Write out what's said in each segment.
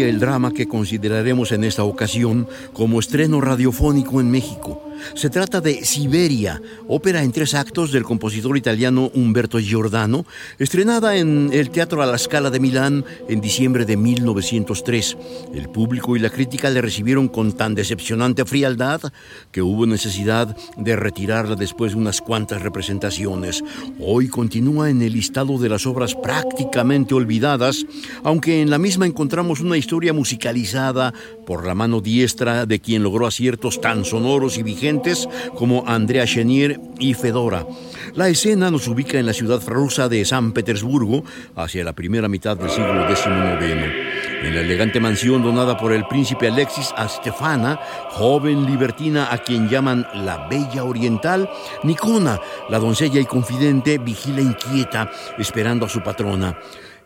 El drama que consideraremos en esta ocasión como estreno radiofónico en México. Se trata de Siberia, ópera en tres actos del compositor italiano Umberto Giordano, estrenada en el Teatro a la Scala de Milán en diciembre de 1903. El público y la crítica le recibieron con tan decepcionante frialdad que hubo necesidad de retirarla después de unas cuantas representaciones. Hoy continúa en el listado de las obras prácticamente olvidadas, aunque en la misma encontramos una historia musicalizada por la mano diestra de quien logró aciertos tan sonoros y vigentes como Andrea Chenier y Fedora. La escena nos ubica en la ciudad rusa de San Petersburgo hacia la primera mitad del siglo XIX. En la elegante mansión donada por el príncipe Alexis a Stefana, joven libertina a quien llaman la Bella Oriental, Nicona, la doncella y confidente, vigila inquieta, esperando a su patrona.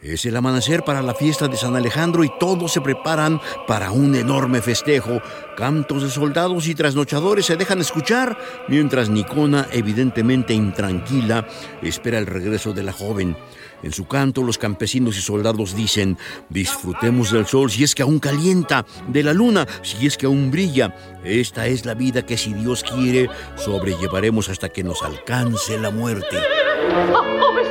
Es el amanecer para la fiesta de San Alejandro y todos se preparan para un enorme festejo. Cantos de soldados y trasnochadores se dejan escuchar, mientras Nicona, evidentemente intranquila, espera el regreso de la joven. En su canto los campesinos y soldados dicen, disfrutemos del sol si es que aún calienta, de la luna si es que aún brilla. Esta es la vida que si Dios quiere, sobrellevaremos hasta que nos alcance la muerte.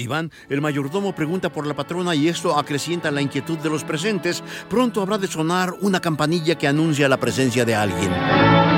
Iván, el mayordomo pregunta por la patrona y esto acrecienta la inquietud de los presentes. Pronto habrá de sonar una campanilla que anuncia la presencia de alguien.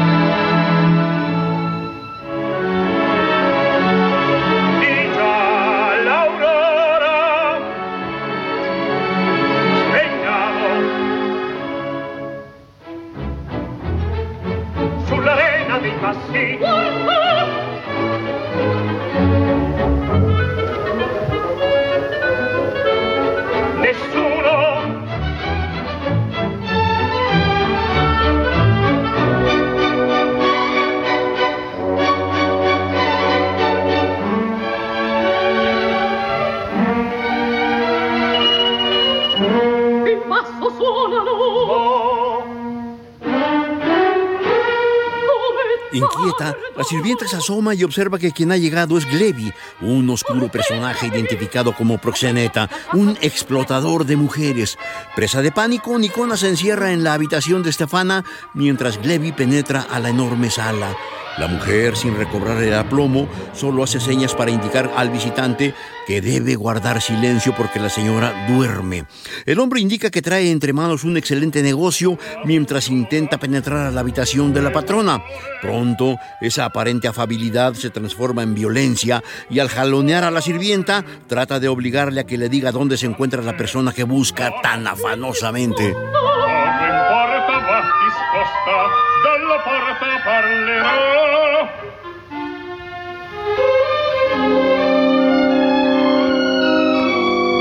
La sirvienta se asoma y observa que quien ha llegado es Glevi, un oscuro personaje identificado como proxeneta, un explotador de mujeres. Presa de pánico, Nicona se encierra en la habitación de Stefana mientras Glevi penetra a la enorme sala. La mujer, sin recobrar el aplomo, solo hace señas para indicar al visitante que debe guardar silencio porque la señora duerme. El hombre indica que trae entre manos un excelente negocio mientras intenta penetrar a la habitación de la patrona. Pronto, esa aparente afabilidad se transforma en violencia y al jalonear a la sirvienta, trata de obligarle a que le diga dónde se encuentra la persona que busca tan afanosamente.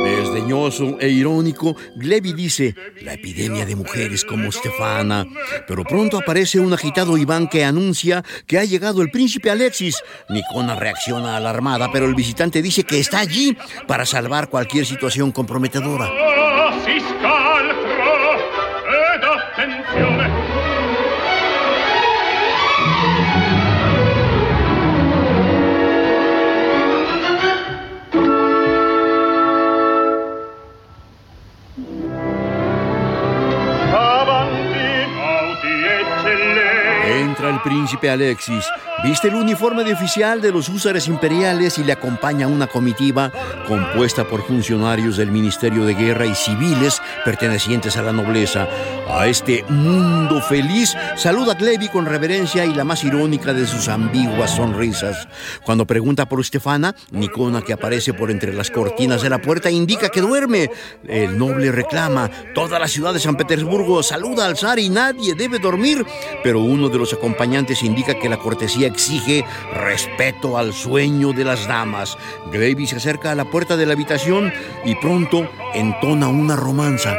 Desdeñoso e irónico, Glevi dice, la epidemia de mujeres como Stefana. Pero pronto aparece un agitado Iván que anuncia que ha llegado el príncipe Alexis. Nicona reacciona alarmada, pero el visitante dice que está allí para salvar cualquier situación comprometedora. El príncipe Alexis. Viste el uniforme de oficial de los húsares imperiales y le acompaña una comitiva compuesta por funcionarios del Ministerio de Guerra y civiles pertenecientes a la nobleza. A este mundo feliz saluda Glevi con reverencia y la más irónica de sus ambiguas sonrisas. Cuando pregunta por Estefana, Nicona, que aparece por entre las cortinas de la puerta, indica que duerme. El noble reclama, toda la ciudad de San Petersburgo saluda al zar y nadie debe dormir, pero uno de los acompañantes indica que la cortesía exige respeto al sueño de las damas. Gravy se acerca a la puerta de la habitación y pronto entona una romanza.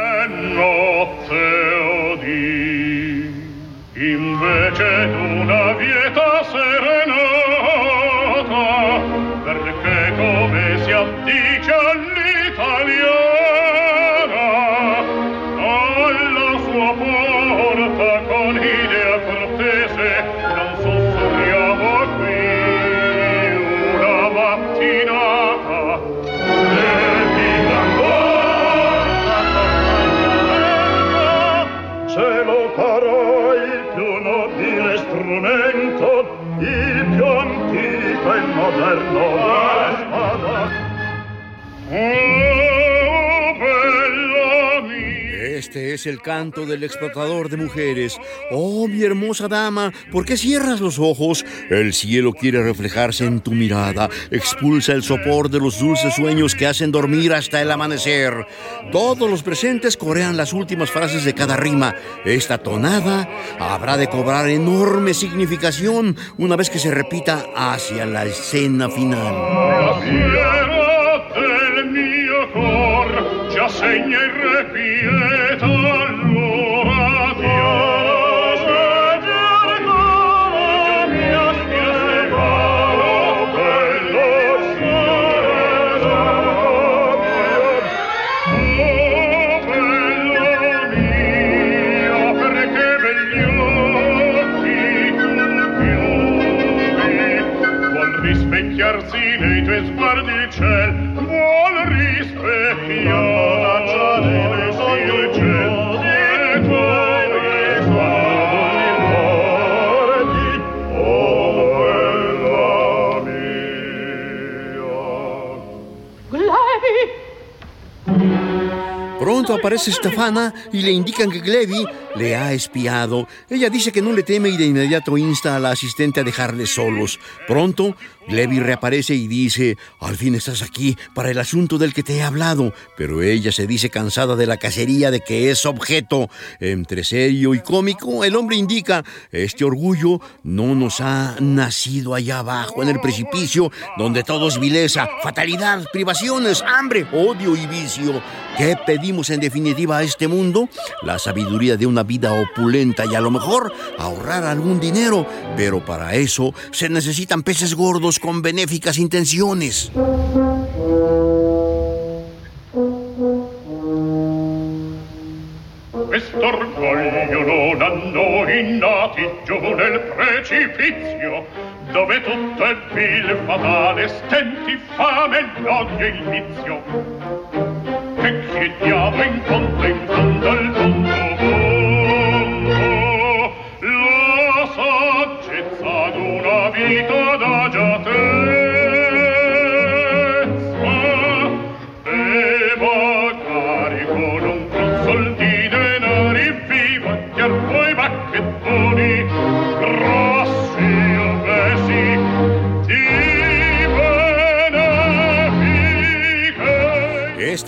Este es el canto del explotador de mujeres. Oh, mi hermosa dama, ¿por qué cierras los ojos? El cielo quiere reflejarse en tu mirada. Expulsa el sopor de los dulces sueños que hacen dormir hasta el amanecer. Todos los presentes corean las últimas frases de cada rima. Esta tonada habrá de cobrar enorme significación una vez que se repita hacia la escena final. Aparece Stefana y le indican que Glevi le ha espiado. Ella dice que no le teme y de inmediato insta a la asistente a dejarles solos. Pronto, Glevi reaparece y dice, al fin estás aquí para el asunto del que te he hablado. Pero ella se dice cansada de la cacería de que es objeto. Entre serio y cómico, el hombre indica, este orgullo no nos ha nacido allá abajo en el precipicio, donde todo es vileza, fatalidad, privaciones, hambre, odio y vicio. ¿Qué pedimos en definitiva a este mundo? La sabiduría de una vida opulenta y a lo mejor ahorrar algún dinero, pero para eso se necesitan peces gordos con benéficas intenciones. Quest'orgoglio non hanno i nati giù nel precipizio, dove tutto è vil, fatale, stenti, fame, l'odio e il vizio. Che chiediamo in fondo, in fondo al mondo,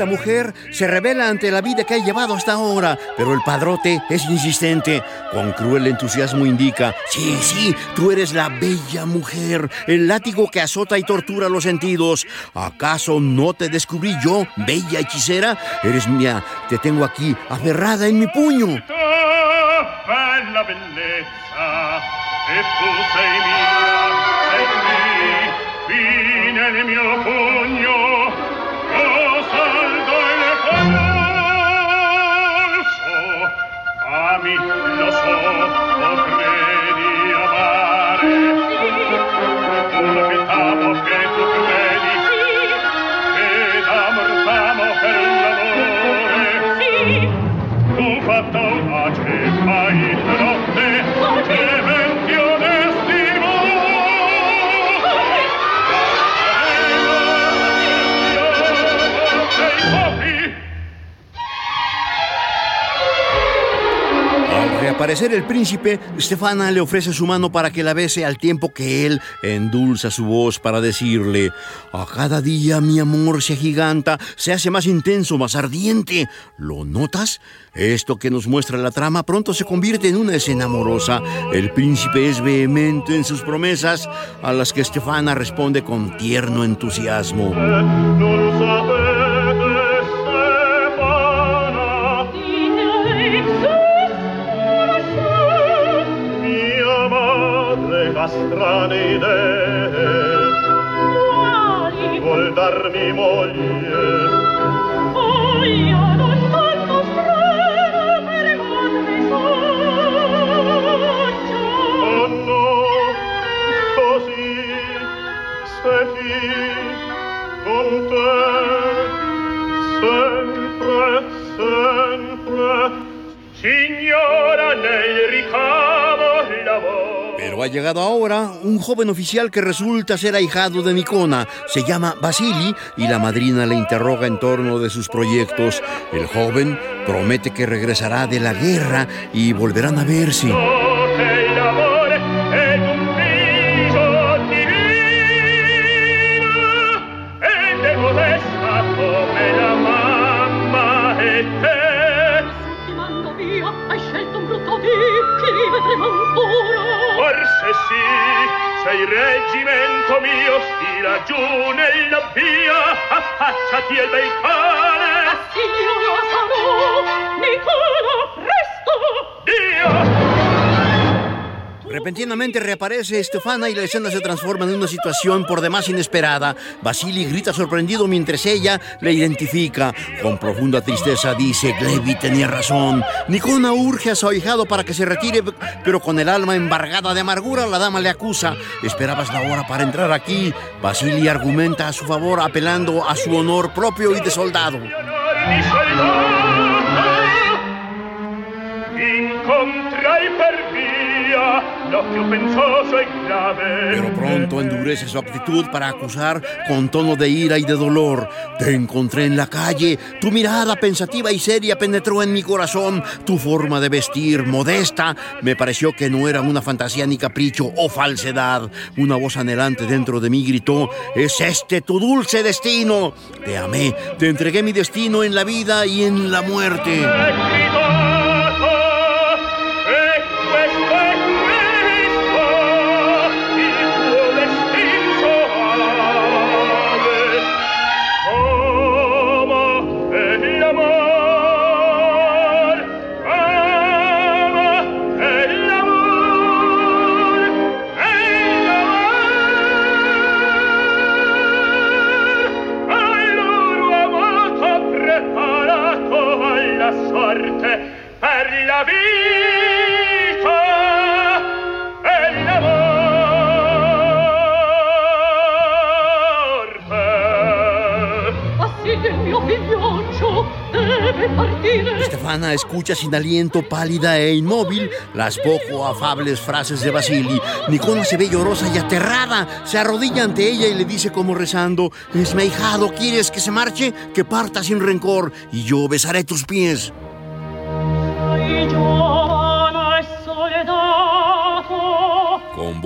Esta mujer se revela ante la vida que ha llevado hasta ahora, pero el padrote es insistente. Con cruel entusiasmo indica, sí, sí, tú eres la bella mujer, el látigo que azota y tortura los sentidos. ¿Acaso no te descubrí yo, bella hechicera? Eres mía, te tengo aquí, aferrada en mi puño. mio pugno amarmi, lo so, lo credi amare. Quello che t'amo, che tu credi, che d'amor t'amo per l'amore. Tu fatto parecer el príncipe, Stefana le ofrece su mano para que la bese al tiempo que él endulza su voz para decirle, a cada día mi amor se agiganta, se hace más intenso, más ardiente. ¿Lo notas? Esto que nos muestra la trama pronto se convierte en una escena amorosa. El príncipe es vehemente en sus promesas, a las que Stefana responde con tierno entusiasmo. strane idee Quali? vuol darmi moglie. Oh io non tanto strano per godmi sogno oh no. Così se fi con te sempre sempre. Signora nel ricamo lavoro. Ha llegado ahora un joven oficial que resulta ser ahijado de Nicona. Se llama Basili y la madrina le interroga en torno de sus proyectos. El joven promete que regresará de la guerra y volverán a verse. Lascia il reggimento mio, stira giù nella via, affacciati al bel cane. Assilio, saluto! Repentinamente reaparece Estefana y la escena se transforma en una situación por demás inesperada. Basili grita sorprendido mientras ella le identifica. Con profunda tristeza dice, Glevi tenía razón. Nicona urge a su ahijado para que se retire, pero con el alma embargada de amargura la dama le acusa. Esperabas la hora para entrar aquí. Basili argumenta a su favor apelando a su honor propio y de soldado. Pero pronto endurece su actitud para acusar con tono de ira y de dolor. Te encontré en la calle, tu mirada pensativa y seria penetró en mi corazón, tu forma de vestir modesta me pareció que no era una fantasía ni capricho o falsedad. Una voz anhelante dentro de mí gritó, es este tu dulce destino. Te amé, te entregué mi destino en la vida y en la muerte. Deve partire Stefana escucha sin aliento, pálida e inmóvil, las poco afables frases de Basili. Nicona se ve llorosa y aterrada. Se arrodilla ante ella y le dice como rezando, es mi ahijado, ¿quieres que se marche? Que parta sin rencor y yo besaré tus pies. Giovane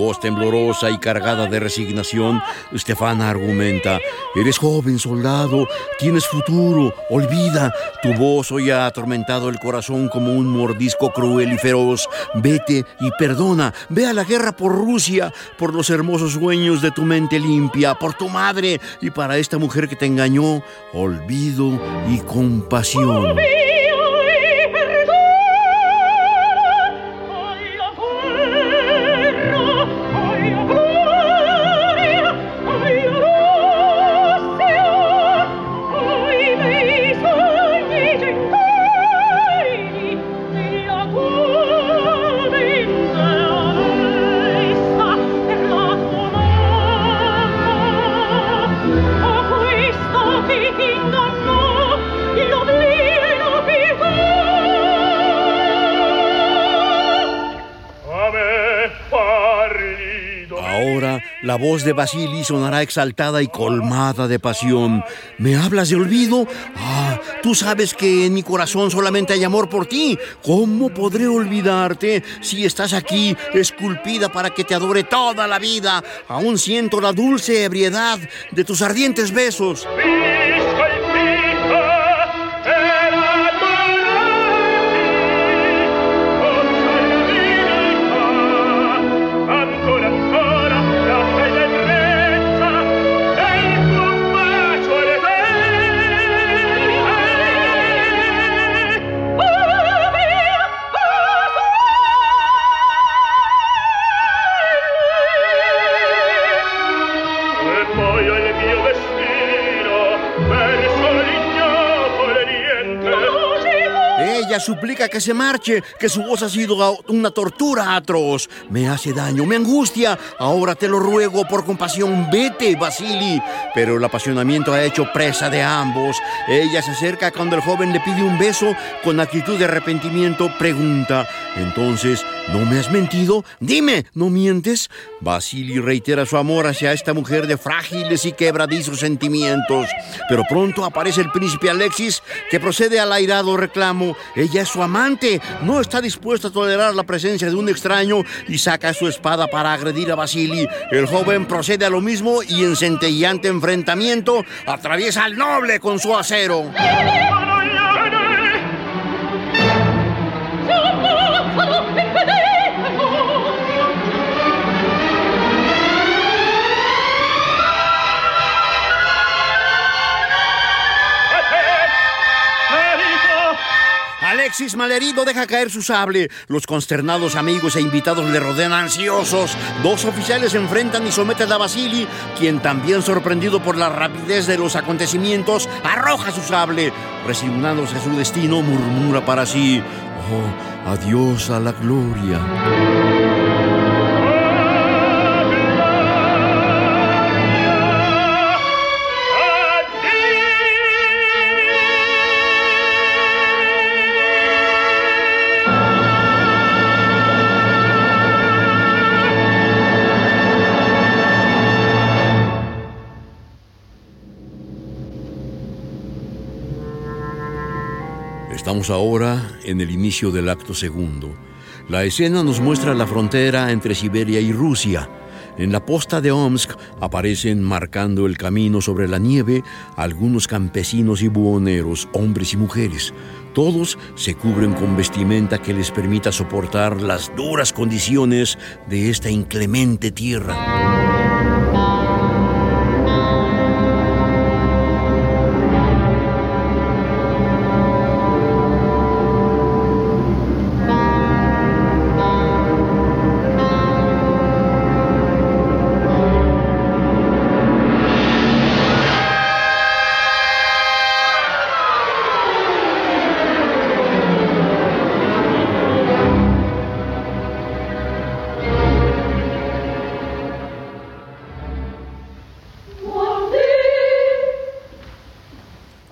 voz temblorosa y cargada de resignación, Stefana argumenta, eres joven soldado, tienes futuro, olvida, tu voz hoy ha atormentado el corazón como un mordisco cruel y feroz, vete y perdona, ve a la guerra por Rusia, por los hermosos sueños de tu mente limpia, por tu madre y para esta mujer que te engañó, olvido y compasión. Voz de Basili sonará exaltada y colmada de pasión. ¿Me hablas de olvido? Ah, Tú sabes que en mi corazón solamente hay amor por ti. ¿Cómo podré olvidarte si estás aquí esculpida para que te adore toda la vida? Aún siento la dulce ebriedad de tus ardientes besos. Suplica que se marche, que su voz ha sido una tortura atroz. Me hace daño, me angustia. Ahora te lo ruego por compasión, vete, Basili. Pero el apasionamiento ha hecho presa de ambos. Ella se acerca cuando el joven le pide un beso con actitud de arrepentimiento, pregunta, entonces, ¿no me has mentido? Dime, ¿no mientes? Basili reitera su amor hacia esta mujer de frágiles y quebradizos sentimientos. Pero pronto aparece el príncipe Alexis, que procede al airado reclamo. Ella es su amante, no está dispuesta a tolerar la presencia de un extraño y saca su espada para agredir a Basili. El joven procede a lo mismo y en centellante enfrentamiento atraviesa al noble con su acero. Alexis malherido deja caer su sable. Los consternados amigos e invitados le rodean ansiosos. Dos oficiales se enfrentan y someten a Basili, quien también sorprendido por la rapidez de los acontecimientos, arroja su sable. Resignándose a su destino, murmura para sí, oh, adiós a la gloria. Ahora en el inicio del acto segundo. La escena nos muestra la frontera entre Siberia y Rusia. En la posta de Omsk aparecen marcando el camino sobre la nieve algunos campesinos y buhoneros, hombres y mujeres. Todos se cubren con vestimenta que les permita soportar las duras condiciones de esta inclemente tierra.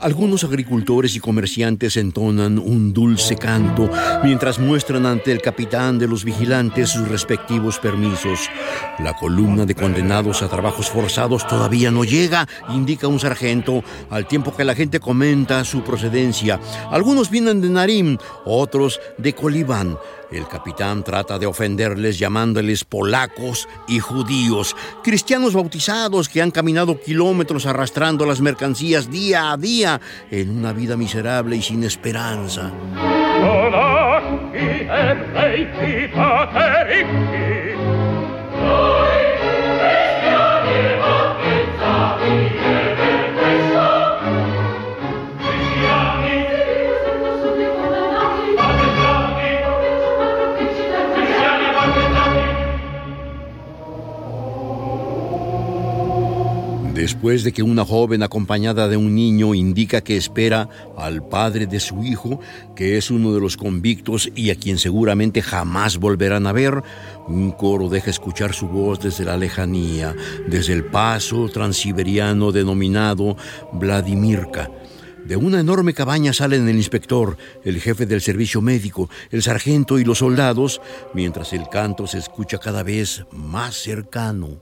Algunos agricultores y comerciantes entonan un dulce canto mientras muestran ante el capitán de los vigilantes sus respectivos permisos. La columna de condenados a trabajos forzados todavía no llega, indica un sargento, al tiempo que la gente comenta su procedencia. Algunos vienen de Narim, otros de Colibán. El capitán trata de ofenderles llamándoles polacos y judíos, cristianos bautizados que han caminado kilómetros arrastrando las mercancías día a día en una vida miserable y sin esperanza. Después de que una joven acompañada de un niño indica que espera al padre de su hijo, que es uno de los convictos y a quien seguramente jamás volverán a ver, un coro deja escuchar su voz desde la lejanía, desde el paso transiberiano denominado Vladimirka. De una enorme cabaña salen el inspector, el jefe del servicio médico, el sargento y los soldados, mientras el canto se escucha cada vez más cercano.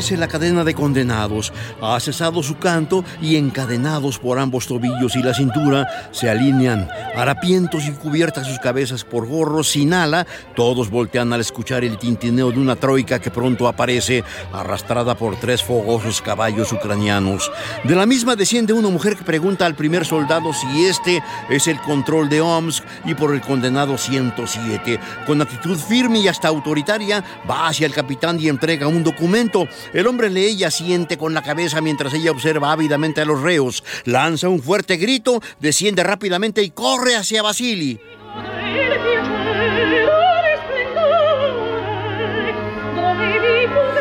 Aparece la cadena de condenados. Ha cesado su canto y encadenados por ambos tobillos y la cintura se alinean, harapientos y cubiertas sus cabezas por gorros sin ala. Todos voltean al escuchar el tintineo de una troika que pronto aparece, arrastrada por tres fogosos caballos ucranianos. De la misma desciende una mujer que pregunta al primer soldado si este es el control de Omsk y por el condenado 107. Con actitud firme y hasta autoritaria, va hacia el capitán y entrega un documento. El hombre lee y asiente con la cabeza mientras ella observa ávidamente a los reos. Lanza un fuerte grito, desciende rápidamente y corre hacia Basili.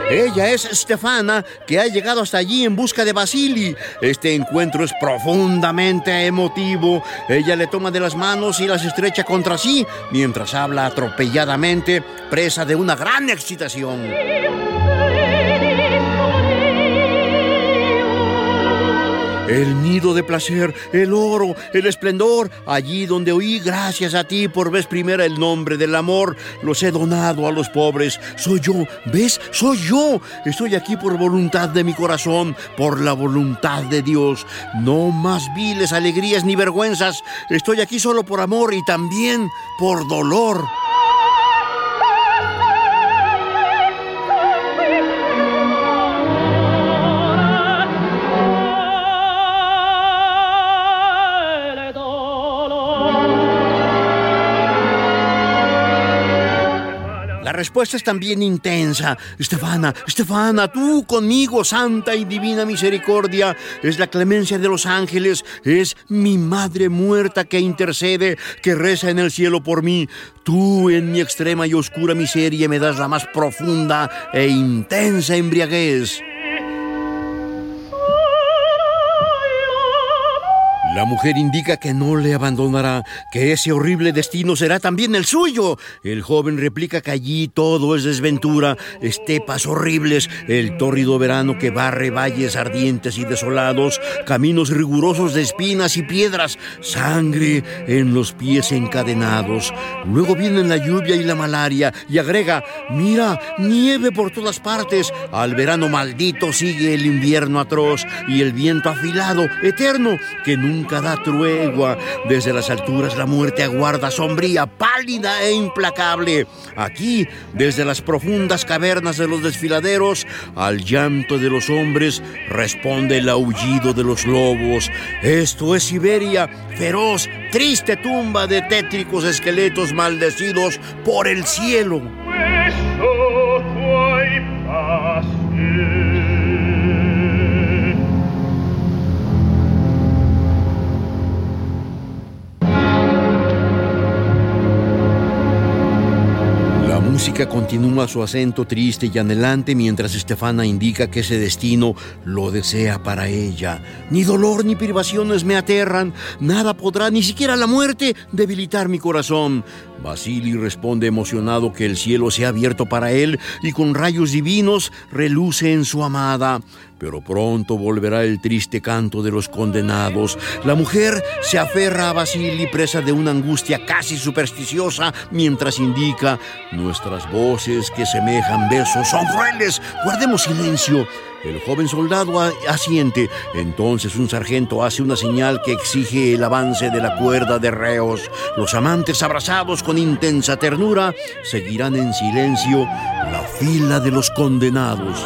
Ella es Stefana, que ha llegado hasta allí en busca de Basili. Este encuentro es profundamente emotivo. Ella le toma de las manos y las estrecha contra sí, mientras habla atropelladamente, presa de una gran excitación. El nido de placer, el oro, el esplendor, allí donde oí gracias a ti por vez primera el nombre del amor, los he donado a los pobres. Soy yo, ¿ves? Soy yo. Estoy aquí por voluntad de mi corazón, por la voluntad de Dios. No más viles alegrías ni vergüenzas. Estoy aquí solo por amor y también por dolor. Respuesta es también intensa. Estefana, Estefana, tú conmigo, santa y divina misericordia, es la clemencia de los ángeles, es mi madre muerta que intercede, que reza en el cielo por mí. Tú en mi extrema y oscura miseria me das la más profunda e intensa embriaguez. La mujer indica que no le abandonará, que ese horrible destino será también el suyo. El joven replica que allí todo es desventura, estepas horribles, el tórrido verano que barre valles ardientes y desolados, caminos rigurosos de espinas y piedras, sangre en los pies encadenados. Luego vienen la lluvia y la malaria y agrega, mira, nieve por todas partes. Al verano maldito sigue el invierno atroz y el viento afilado, eterno, que nunca nunca da tregua. Desde las alturas la muerte aguarda sombría, pálida e implacable. Aquí, desde las profundas cavernas de los desfiladeros, al llanto de los hombres responde el aullido de los lobos. Esto es Siberia, feroz, triste tumba de tétricos esqueletos maldecidos por el cielo. Música continúa su acento triste y anhelante mientras Estefana indica que ese destino lo desea para ella. Ni dolor ni privaciones me aterran, nada podrá, ni siquiera la muerte, debilitar mi corazón. Basili responde emocionado que el cielo se ha abierto para él y con rayos divinos reluce en su amada. Pero pronto volverá el triste canto de los condenados. La mujer se aferra a Basili presa de una angustia casi supersticiosa mientras indica nuestras voces que semejan besos son crueles. Guardemos silencio. El joven soldado asiente. Entonces un sargento hace una señal que exige el avance de la cuerda de reos. Los amantes abrazados con intensa ternura seguirán en silencio la fila de los condenados.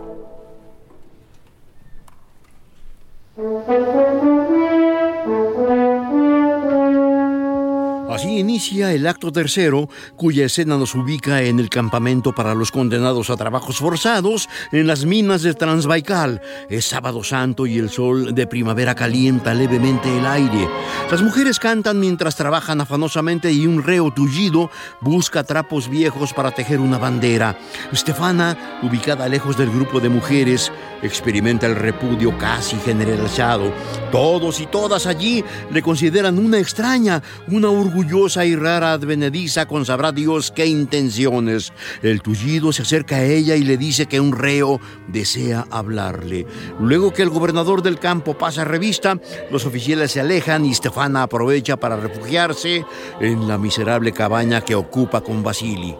El acto tercero, cuya escena nos ubica en el campamento para los condenados a trabajos forzados en las minas de Transbaikal. Es sábado santo y el sol de primavera calienta levemente el aire. Las mujeres cantan mientras trabajan afanosamente y un reo tullido busca trapos viejos para tejer una bandera. Stefana, ubicada lejos del grupo de mujeres, experimenta el repudio casi generalizado. Todos y todas allí le consideran una extraña, una orgullosa y rara advenediza con sabrá Dios qué intenciones. El tullido se acerca a ella y le dice que un reo desea hablarle. Luego que el gobernador del campo pasa revista, los oficiales se alejan y Stefana aprovecha para refugiarse en la miserable cabaña que ocupa con Basili.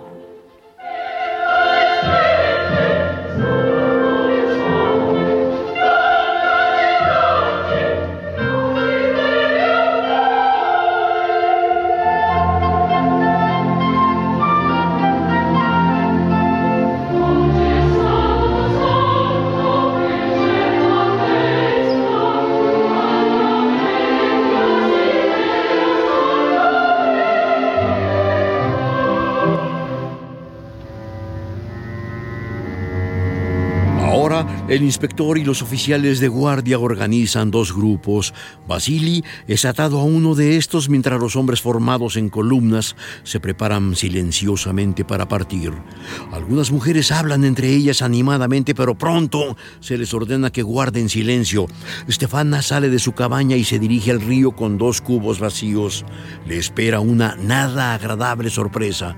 El inspector y los oficiales de guardia organizan dos grupos. Basili es atado a uno de estos mientras los hombres formados en columnas se preparan silenciosamente para partir. Algunas mujeres hablan entre ellas animadamente, pero pronto se les ordena que guarden silencio. Stefana sale de su cabaña y se dirige al río con dos cubos vacíos. Le espera una nada agradable sorpresa.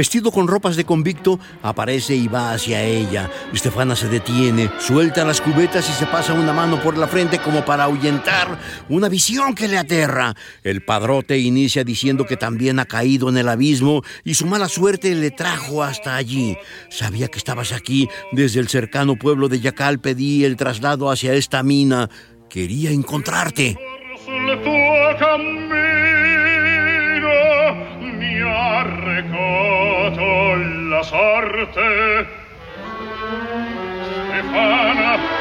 Vestido con ropas de convicto, aparece y va hacia ella. Estefana se detiene, suelta las cubetas y se pasa una mano por la frente como para ahuyentar una visión que le aterra. El padrote inicia diciendo que también ha caído en el abismo y su mala suerte le trajo hasta allí. Sabía que estabas aquí. Desde el cercano pueblo de Yacal pedí el traslado hacia esta mina. Quería encontrarte. La sorte Stefana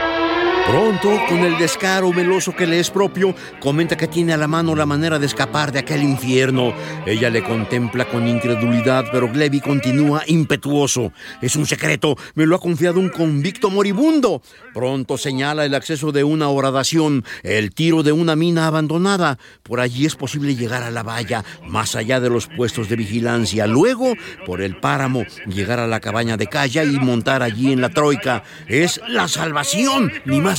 Pronto, con el descaro meloso que le es propio, comenta que tiene a la mano la manera de escapar de aquel infierno. Ella le contempla con incredulidad, pero Glevi continúa impetuoso. Es un secreto, me lo ha confiado un convicto moribundo. Pronto señala el acceso de una horadación, el tiro de una mina abandonada. Por allí es posible llegar a la valla, más allá de los puestos de vigilancia. Luego, por el páramo, llegar a la cabaña de Calla y montar allí en la troika. Es la salvación, ni más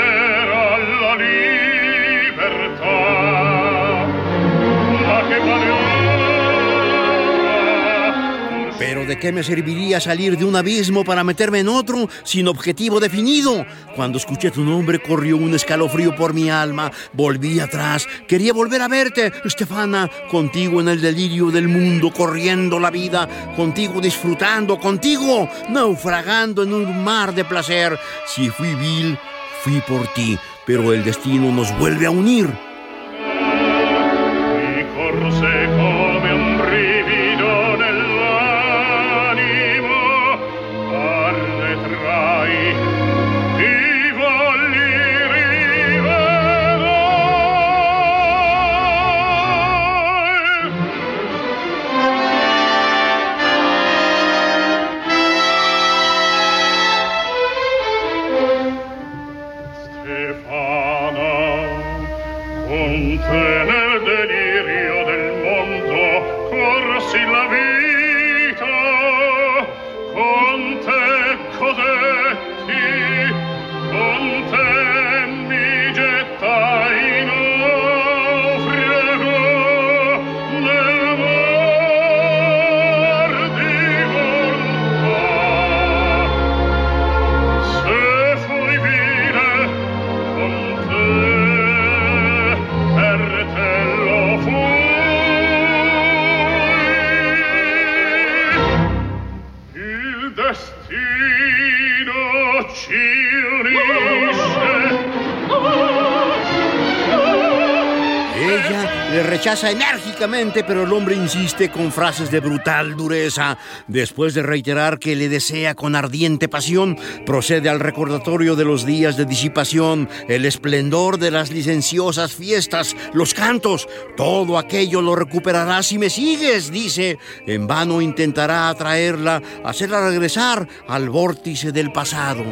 Pero ¿de qué me serviría salir de un abismo para meterme en otro sin objetivo definido? Cuando escuché tu nombre corrió un escalofrío por mi alma. Volví atrás. Quería volver a verte, Estefana, contigo en el delirio del mundo, corriendo la vida, contigo disfrutando, contigo naufragando en un mar de placer. Si fui vil, fui por ti, pero el destino nos vuelve a unir. Enérgicamente, pero el hombre insiste con frases de brutal dureza. Después de reiterar que le desea con ardiente pasión, procede al recordatorio de los días de disipación, el esplendor de las licenciosas fiestas, los cantos. Todo aquello lo recuperarás si me sigues, dice. En vano intentará atraerla, hacerla regresar al vórtice del pasado.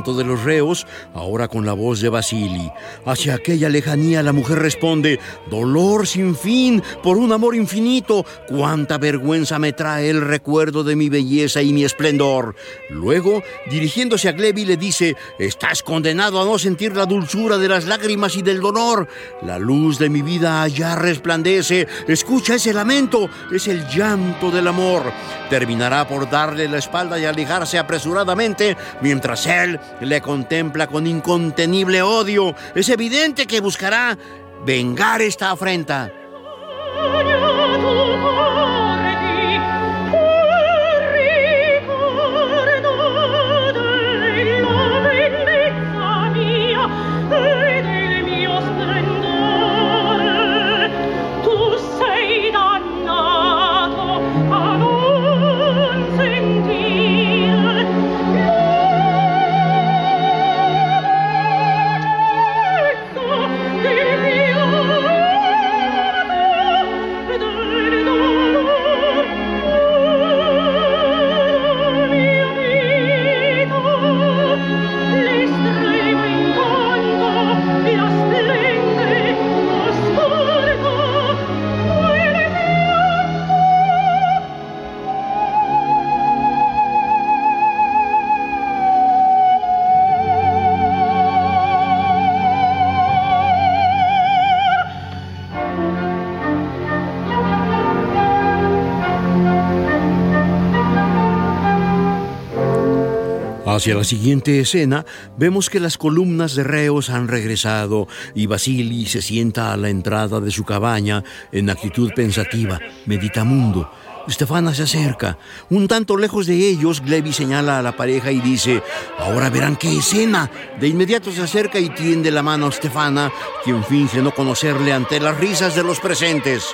De los reos, con la voz de Basili. Hacia aquella lejanía la mujer responde, dolor sin fin por un amor infinito, cuánta vergüenza me trae el recuerdo de mi belleza y mi esplendor. Luego, dirigiéndose a Glebi, le dice, estás condenado a no sentir la dulzura de las lágrimas y del dolor. La luz de mi vida allá resplandece, escucha ese lamento, es el llanto del amor. Terminará por darle la espalda y alejarse apresuradamente mientras él le contempla con incontenible odio. Es evidente que buscará vengar esta afrenta. Hacia la siguiente escena, vemos que las columnas de reos han regresado y Basili se sienta a la entrada de su cabaña en actitud pensativa, meditamundo. Stefana se acerca. Un tanto lejos de ellos, Glevi señala a la pareja y dice, ahora verán qué escena. De inmediato se acerca y tiende la mano a Stefana, quien finge no conocerle ante las risas de los presentes.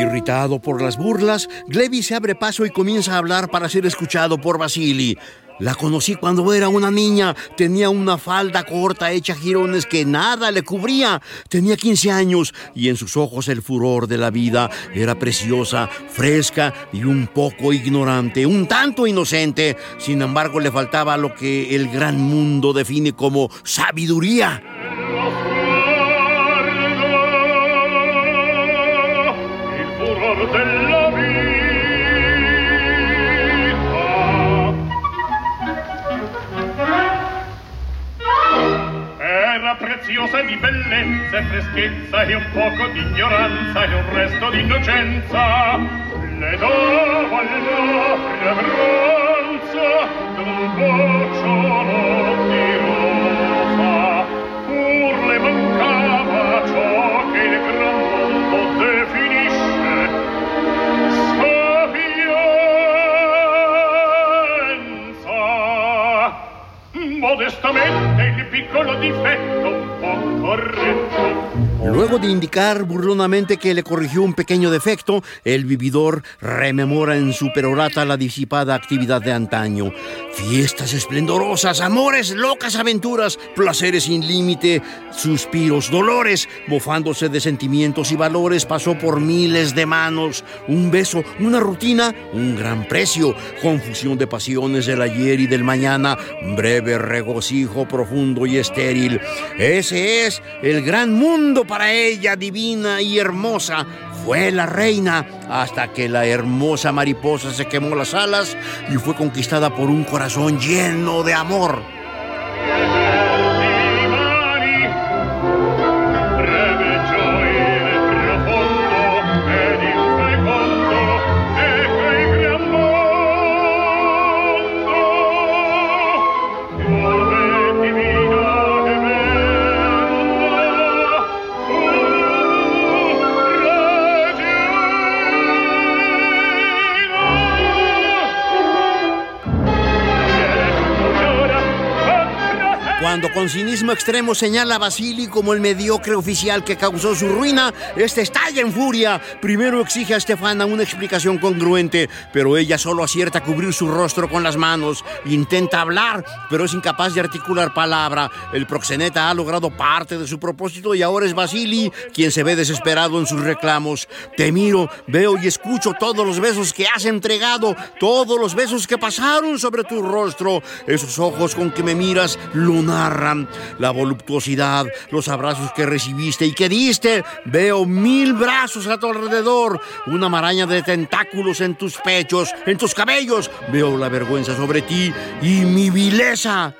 Irritado por las burlas, Glevi se abre paso y comienza a hablar para ser escuchado por Vasily. La conocí cuando era una niña. Tenía una falda corta hecha jirones que nada le cubría. Tenía 15 años y en sus ojos el furor de la vida era preciosa, fresca y un poco ignorante, un tanto inocente. Sin embargo, le faltaba lo que el gran mundo define como sabiduría. Preziosa di bellezza e freschezza e un poco di ignoranza e un resto di innocenza. Le dava alla fragranza d'un bacio di rosa pur le mancava ciò che il gran mondo definisce sapienza modestamente piccolo difetto Luego de indicar burlonamente que le corrigió un pequeño defecto, el vividor rememora en su perorata la disipada actividad de antaño. Fiestas esplendorosas, amores, locas aventuras, placeres sin límite, suspiros, dolores, mofándose de sentimientos y valores, pasó por miles de manos. Un beso, una rutina, un gran precio, confusión de pasiones del ayer y del mañana, breve regocijo profundo y estéril. Es el gran mundo para ella divina y hermosa fue la reina hasta que la hermosa mariposa se quemó las alas y fue conquistada por un corazón lleno de amor. Cuando con cinismo extremo señala a Basili como el mediocre oficial que causó su ruina, este estalla en furia. Primero exige a Stefana una explicación congruente, pero ella solo acierta a cubrir su rostro con las manos. Intenta hablar, pero es incapaz de articular palabra. El proxeneta ha logrado parte de su propósito y ahora es Basili quien se ve desesperado en sus reclamos. Te miro, veo y escucho todos los besos que has entregado, todos los besos que pasaron sobre tu rostro, esos ojos con que me miras, lunar la voluptuosidad, los abrazos que recibiste y que diste. Veo mil brazos a tu alrededor, una maraña de tentáculos en tus pechos, en tus cabellos. Veo la vergüenza sobre ti y mi vileza.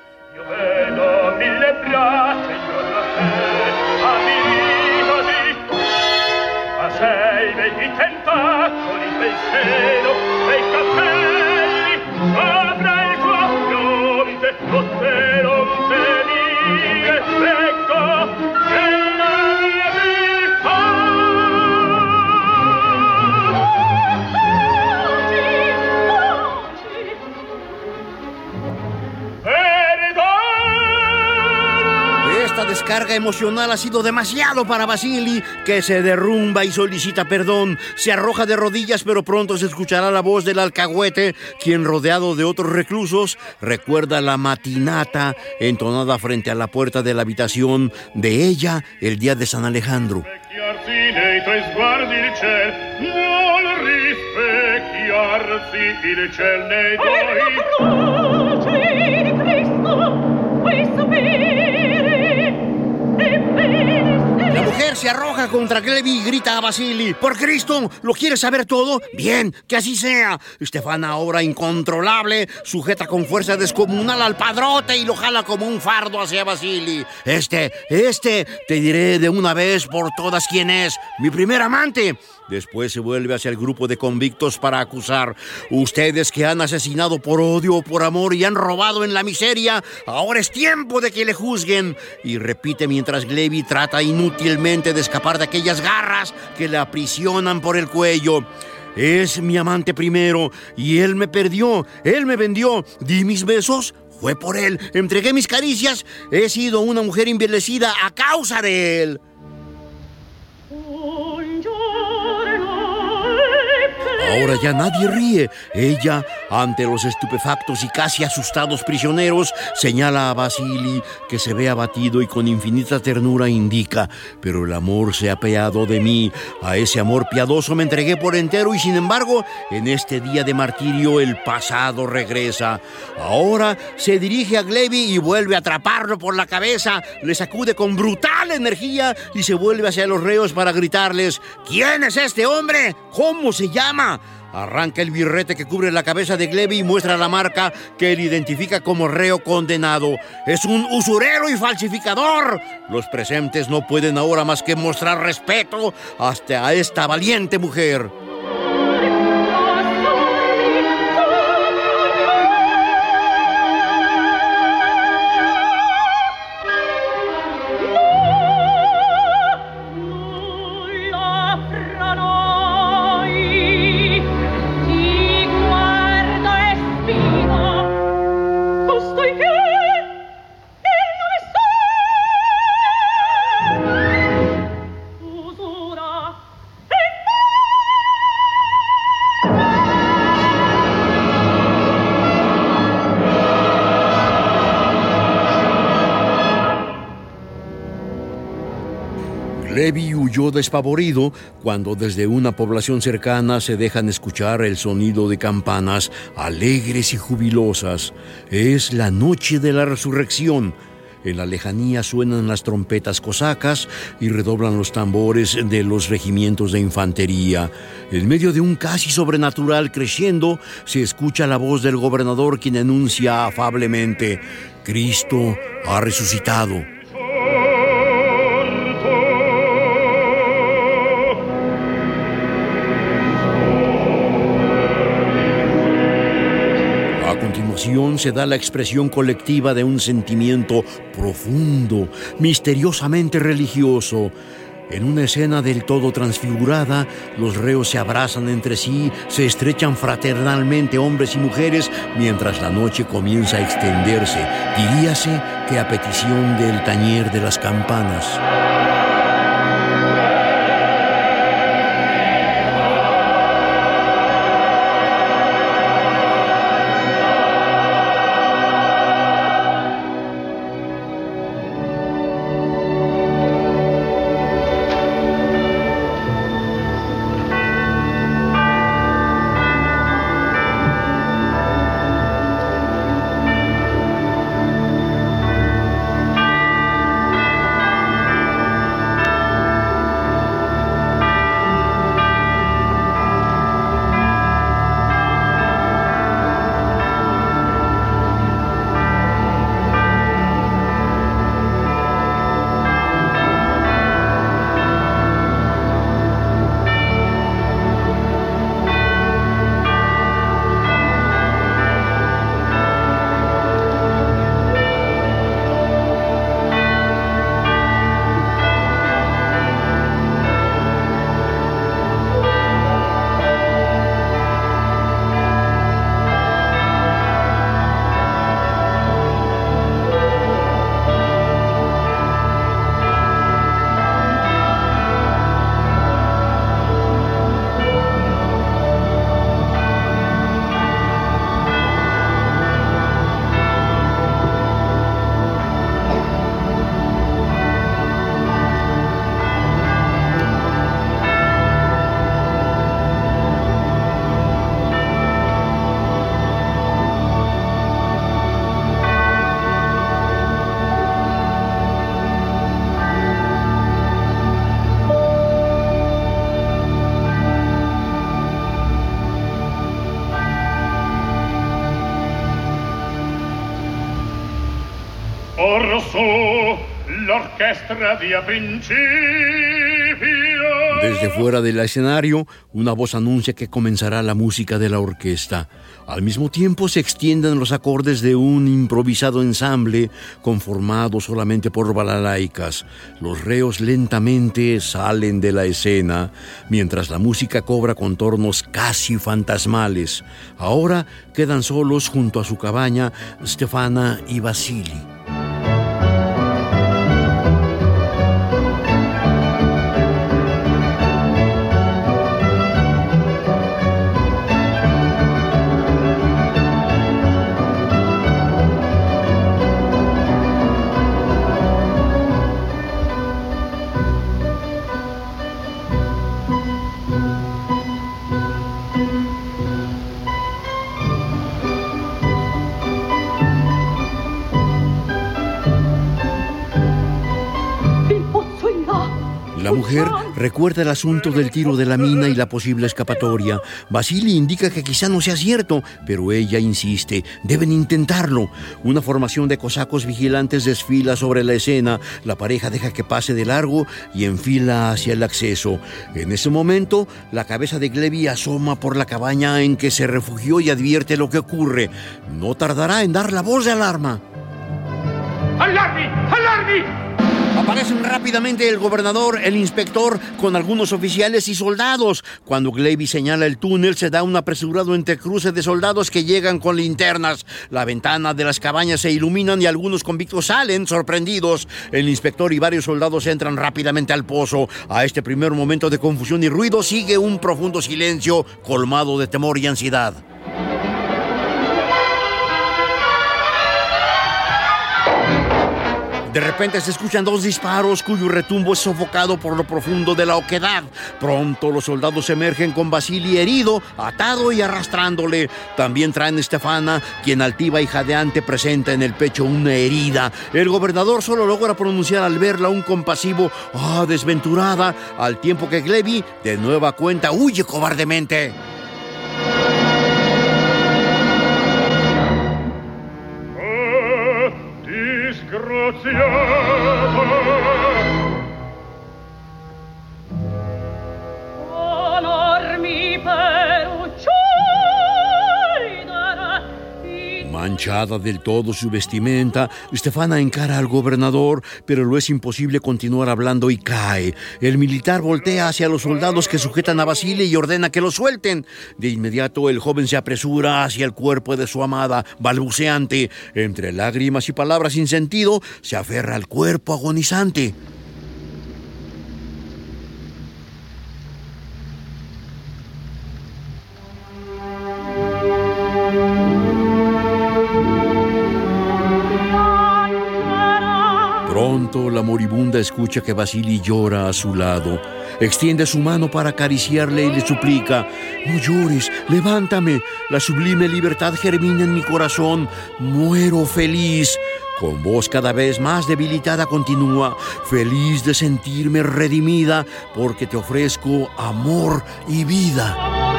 Carga emocional ha sido demasiado para Basili, que se derrumba y solicita perdón. Se arroja de rodillas, pero pronto se escuchará la voz del alcahuete, quien rodeado de otros reclusos recuerda la matinata entonada frente a la puerta de la habitación de ella el día de San Alejandro. Se arroja contra Glevi y grita a Basili. ¡Por Cristo! ¿Lo quieres saber todo? Bien, que así sea. Estefana, ahora incontrolable, sujeta con fuerza descomunal al padrote y lo jala como un fardo hacia Basili. Este, este, te diré de una vez por todas quién es. Mi primer amante. Después se vuelve hacia el grupo de convictos para acusar. Ustedes que han asesinado por odio o por amor y han robado en la miseria, ahora es tiempo de que le juzguen. Y repite mientras Glevi trata inútilmente de escapar de aquellas garras que le aprisionan por el cuello. Es mi amante primero y él me perdió, él me vendió. Di mis besos, fue por él. Entregué mis caricias, he sido una mujer envilecida a causa de él. Ahora ya nadie ríe. Ella, ante los estupefactos y casi asustados prisioneros, señala a Basili, que se ve abatido y con infinita ternura indica, pero el amor se ha peado de mí. A ese amor piadoso me entregué por entero y sin embargo, en este día de martirio el pasado regresa. Ahora se dirige a Glevi y vuelve a atraparlo por la cabeza, le sacude con brutal energía y se vuelve hacia los reos para gritarles, ¿quién es este hombre? ¿Cómo se llama? Arranca el birrete que cubre la cabeza de Glevi y muestra la marca que él identifica como reo condenado. Es un usurero y falsificador. Los presentes no pueden ahora más que mostrar respeto hasta a esta valiente mujer. Despavorido cuando desde una población cercana se dejan escuchar el sonido de campanas alegres y jubilosas. Es la noche de la resurrección. En la lejanía suenan las trompetas cosacas y redoblan los tambores de los regimientos de infantería. En medio de un casi sobrenatural creciendo, se escucha la voz del gobernador quien anuncia afablemente, Cristo ha resucitado. Se da la expresión colectiva de un sentimiento profundo, misteriosamente religioso. En una escena del todo transfigurada, los reos se abrazan entre sí, se estrechan fraternalmente hombres y mujeres, mientras la noche comienza a extenderse, diríase que a petición del tañer de las campanas. Desde fuera del escenario, una voz anuncia que comenzará la música de la orquesta. Al mismo tiempo se extienden los acordes de un improvisado ensamble conformado solamente por balalaicas. Los reos lentamente salen de la escena, mientras la música cobra contornos casi fantasmales. Ahora quedan solos junto a su cabaña Stefana y Vasili. Recuerda el asunto del tiro de la mina y la posible escapatoria. Basili indica que quizá no sea cierto, pero ella insiste, deben intentarlo. Una formación de cosacos vigilantes desfila sobre la escena, la pareja deja que pase de largo y enfila hacia el acceso. En ese momento, la cabeza de Glevi asoma por la cabaña en que se refugió y advierte lo que ocurre. No tardará en dar la voz de alarma. ¡Alarmi! ¡Alarmi! Aparecen rápidamente el gobernador, el inspector, con algunos oficiales y soldados. Cuando Glavy señala el túnel, se da un apresurado entrecruce de soldados que llegan con linternas. La ventana de las cabañas se iluminan y algunos convictos salen sorprendidos. El inspector y varios soldados entran rápidamente al pozo. A este primer momento de confusión y ruido sigue un profundo silencio colmado de temor y ansiedad. De repente se escuchan dos disparos cuyo retumbo es sofocado por lo profundo de la oquedad. Pronto los soldados emergen con Basili herido, atado y arrastrándole. También traen a Estefana, quien altiva y jadeante presenta en el pecho una herida. El gobernador solo logra pronunciar al verla un compasivo ¡Ah, desventurada! al tiempo que Glevi, de nueva cuenta, huye cobardemente. Manchada del todo su vestimenta, Stefana encara al gobernador, pero lo es imposible continuar hablando y cae. El militar voltea hacia los soldados que sujetan a Basile y ordena que lo suelten. De inmediato el joven se apresura hacia el cuerpo de su amada, balbuceante. Entre lágrimas y palabras sin sentido, se aferra al cuerpo agonizante. La moribunda escucha que Basili llora a su lado. Extiende su mano para acariciarle y le suplica, no llores, levántame, la sublime libertad germina en mi corazón, muero feliz. Con voz cada vez más debilitada continúa, feliz de sentirme redimida porque te ofrezco amor y vida.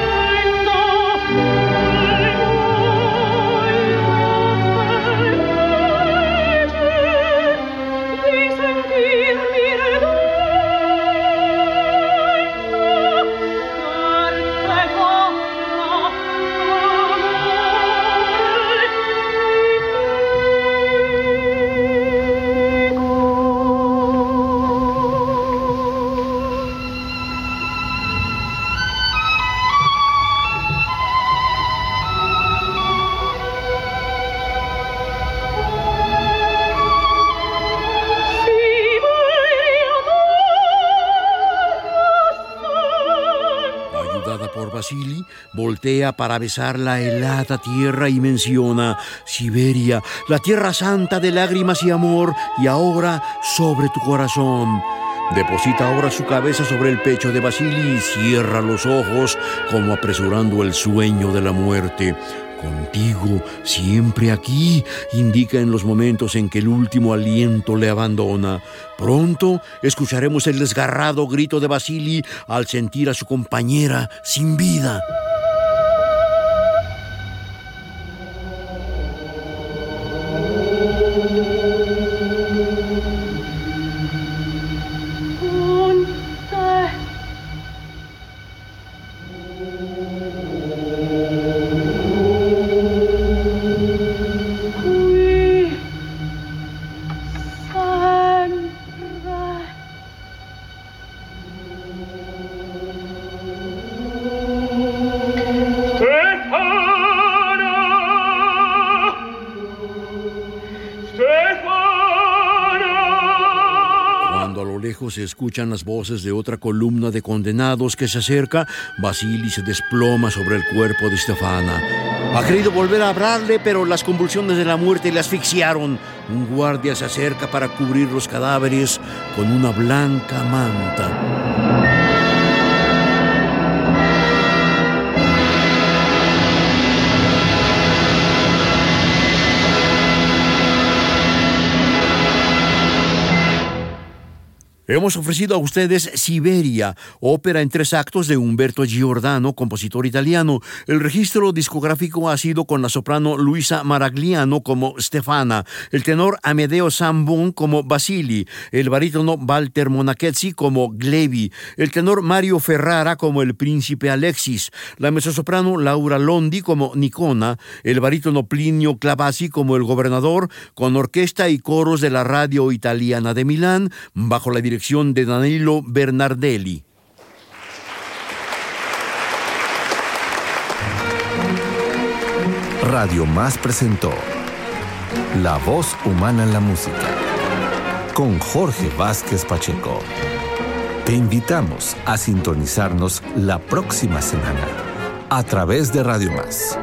Para besar la helada tierra y menciona Siberia, la tierra santa de lágrimas y amor, y ahora sobre tu corazón. Deposita ahora su cabeza sobre el pecho de Basili y cierra los ojos como apresurando el sueño de la muerte. Contigo, siempre aquí, indica en los momentos en que el último aliento le abandona. Pronto escucharemos el desgarrado grito de Basili al sentir a su compañera sin vida. Se escuchan las voces de otra columna de condenados que se acerca. Basili se desploma sobre el cuerpo de Stefana. Ha querido volver a hablarle, pero las convulsiones de la muerte le asfixiaron. Un guardia se acerca para cubrir los cadáveres con una blanca manta. Hemos ofrecido a ustedes Siberia, ópera en tres actos de Humberto Giordano, compositor italiano. El registro discográfico ha sido con la soprano Luisa Maragliano como Stefana, el tenor Amedeo Sambon como Basili, el barítono Walter Monachezzi como Glevi, el tenor Mario Ferrara como el príncipe Alexis, la mezzosoprano Laura Londi como Nicona, el barítono Plinio Clavasi como el gobernador, con orquesta y coros de la radio italiana de Milán, bajo la dirección dirección de Danilo Bernardelli. Radio Más presentó La voz humana en la música con Jorge Vázquez Pacheco. Te invitamos a sintonizarnos la próxima semana a través de Radio Más.